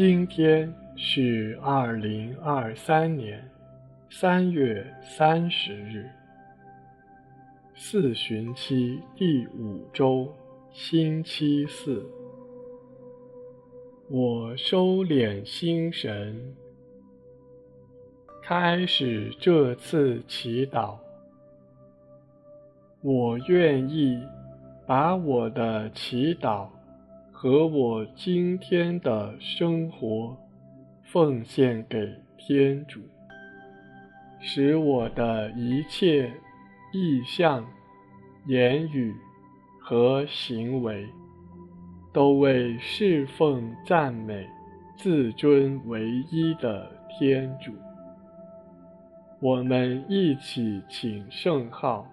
今天是二零二三年三月三十日，四旬期第五周，星期四。我收敛心神，开始这次祈祷。我愿意把我的祈祷。和我今天的生活奉献给天主，使我的一切意向、言语和行为都为侍奉、赞美、自尊唯一的天主。我们一起请圣号，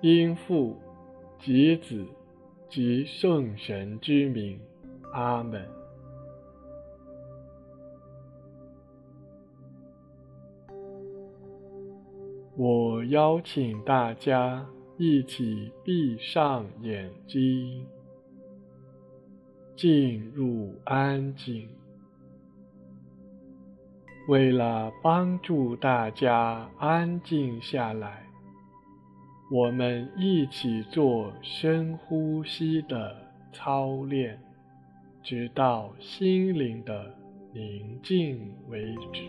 因父及子。及圣神之名，阿门。我邀请大家一起闭上眼睛，进入安静。为了帮助大家安静下来。我们一起做深呼吸的操练，直到心灵的宁静为止。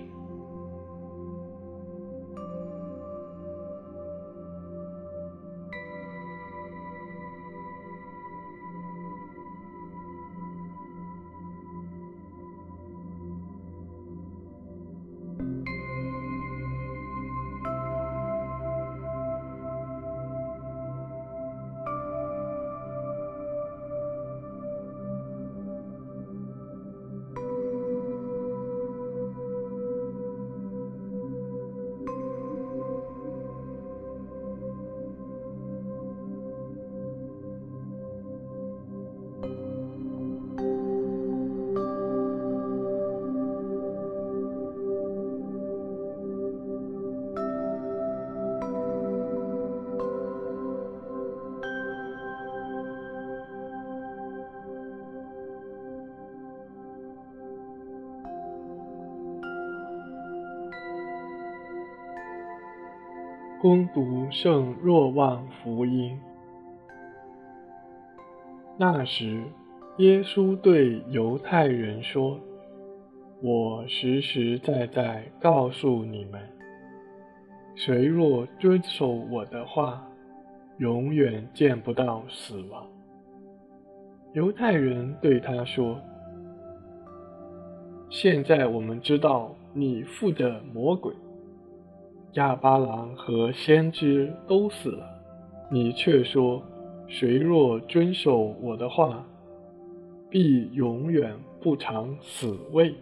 攻读圣若望福音。那时，耶稣对犹太人说：“我实实在在告诉你们，谁若遵守我的话，永远见不到死亡。”犹太人对他说：“现在我们知道你附着魔鬼。”亚巴郎和先知都死了，你却说：“谁若遵守我的话，必永远不尝死味。”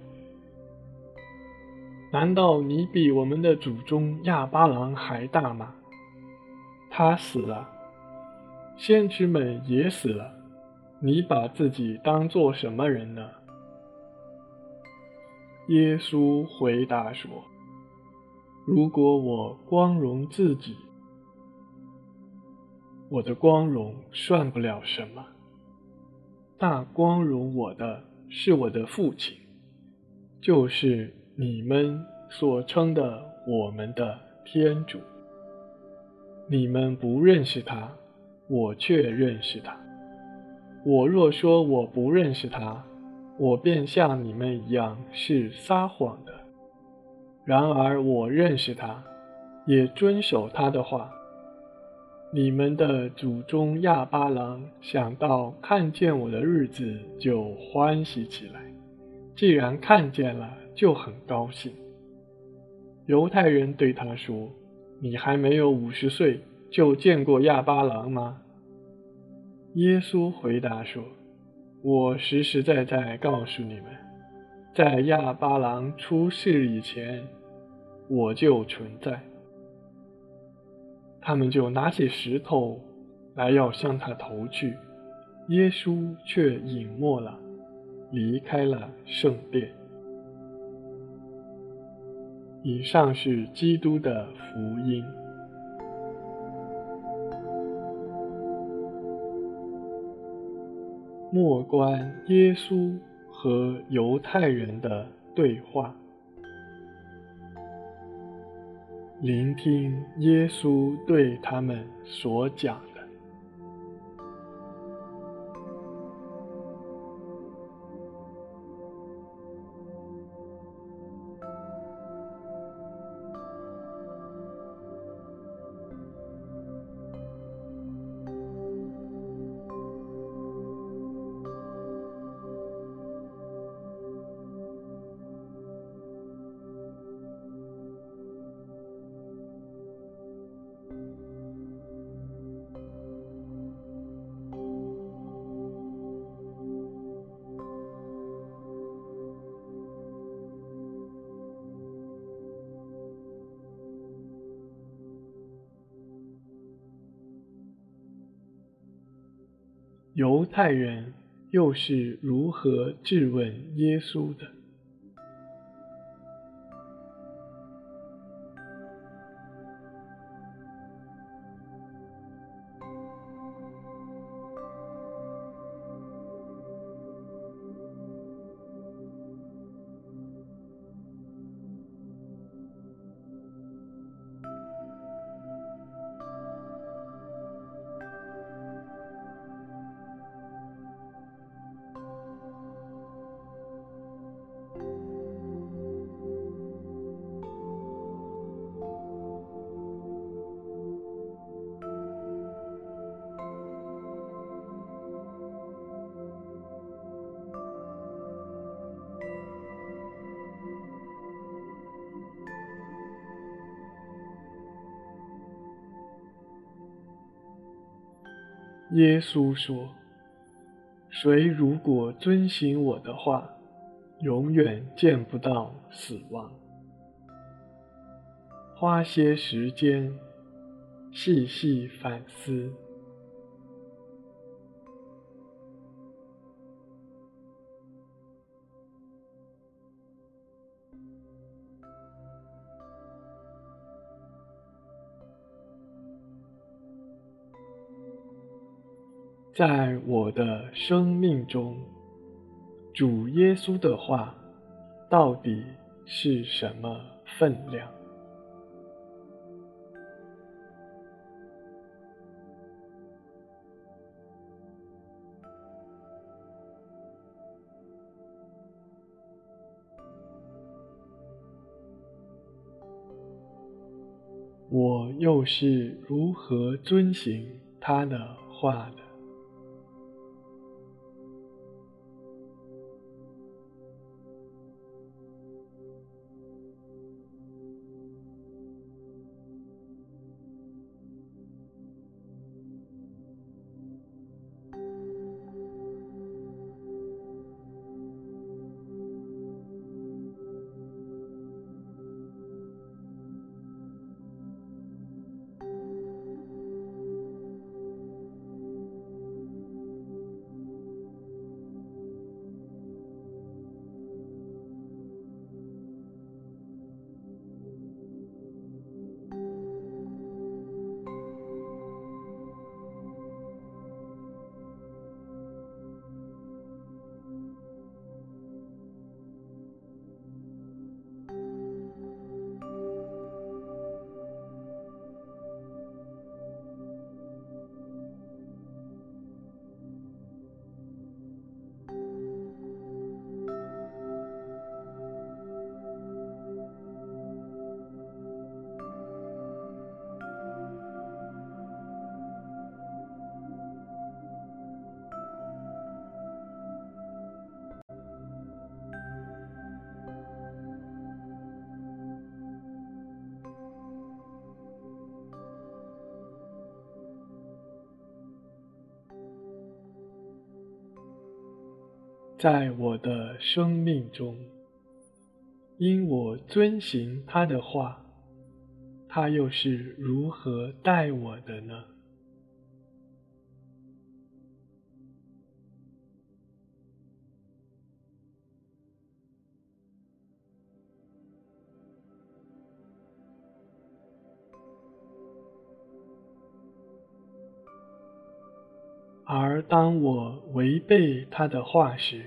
难道你比我们的祖宗亚巴郎还大吗？他死了，先知们也死了，你把自己当做什么人呢？耶稣回答说。如果我光荣自己，我的光荣算不了什么。大光荣我的是我的父亲，就是你们所称的我们的天主。你们不认识他，我却认识他。我若说我不认识他，我便像你们一样是撒谎的。然而我认识他，也遵守他的话。你们的祖宗亚巴郎想到看见我的日子就欢喜起来，既然看见了，就很高兴。犹太人对他说：“你还没有五十岁就见过亚巴郎吗？”耶稣回答说：“我实实在在告诉你们，在亚巴郎出世以前。”我就存在，他们就拿起石头来要向他投去，耶稣却隐没了，离开了圣殿。以上是基督的福音。莫观耶稣和犹太人的对话，聆听耶稣对他们所讲。犹太人又是如何质问耶稣的？耶稣说：“谁如果遵行我的话，永远见不到死亡。花些时间，细细反思。”在我的生命中，主耶稣的话到底是什么分量？我又是如何遵行他的话的？在我的生命中，因我遵行他的话，他又是如何待我的呢？而当我违背他的话时，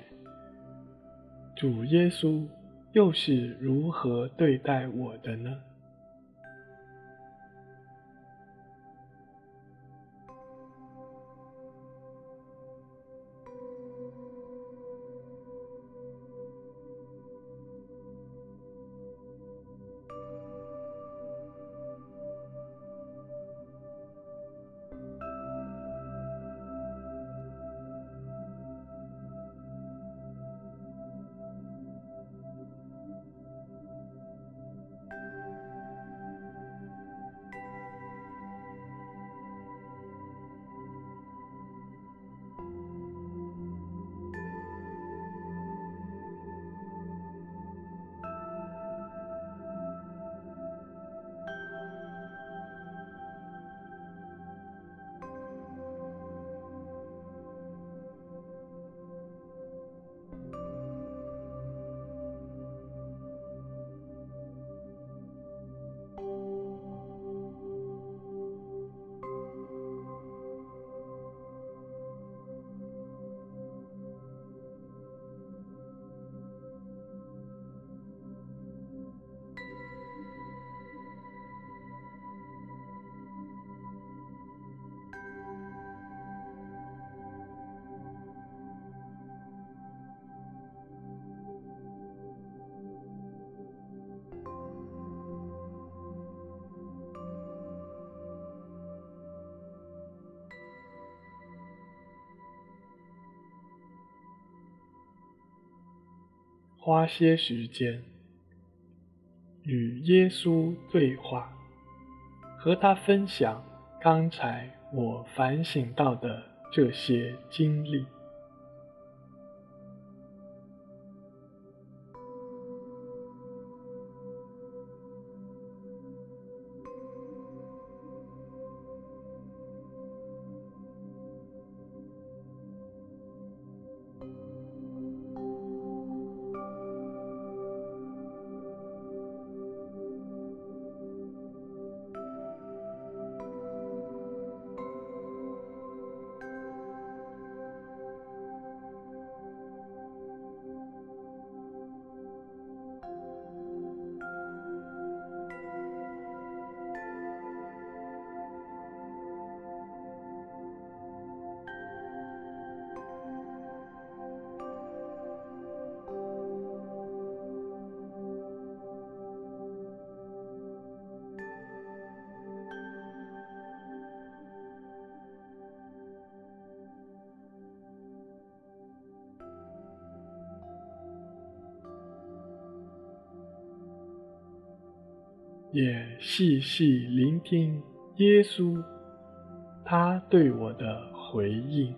主耶稣又是如何对待我的呢？花些时间与耶稣对话，和他分享刚才我反省到的这些经历。也细细聆听耶稣，他对我的回应。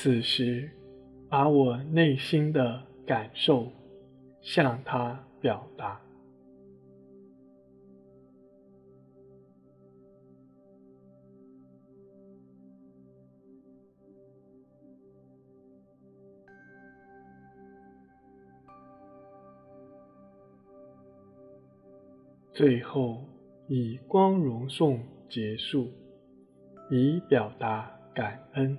此时，把我内心的感受向他表达。最后，以光荣颂结束，以表达感恩。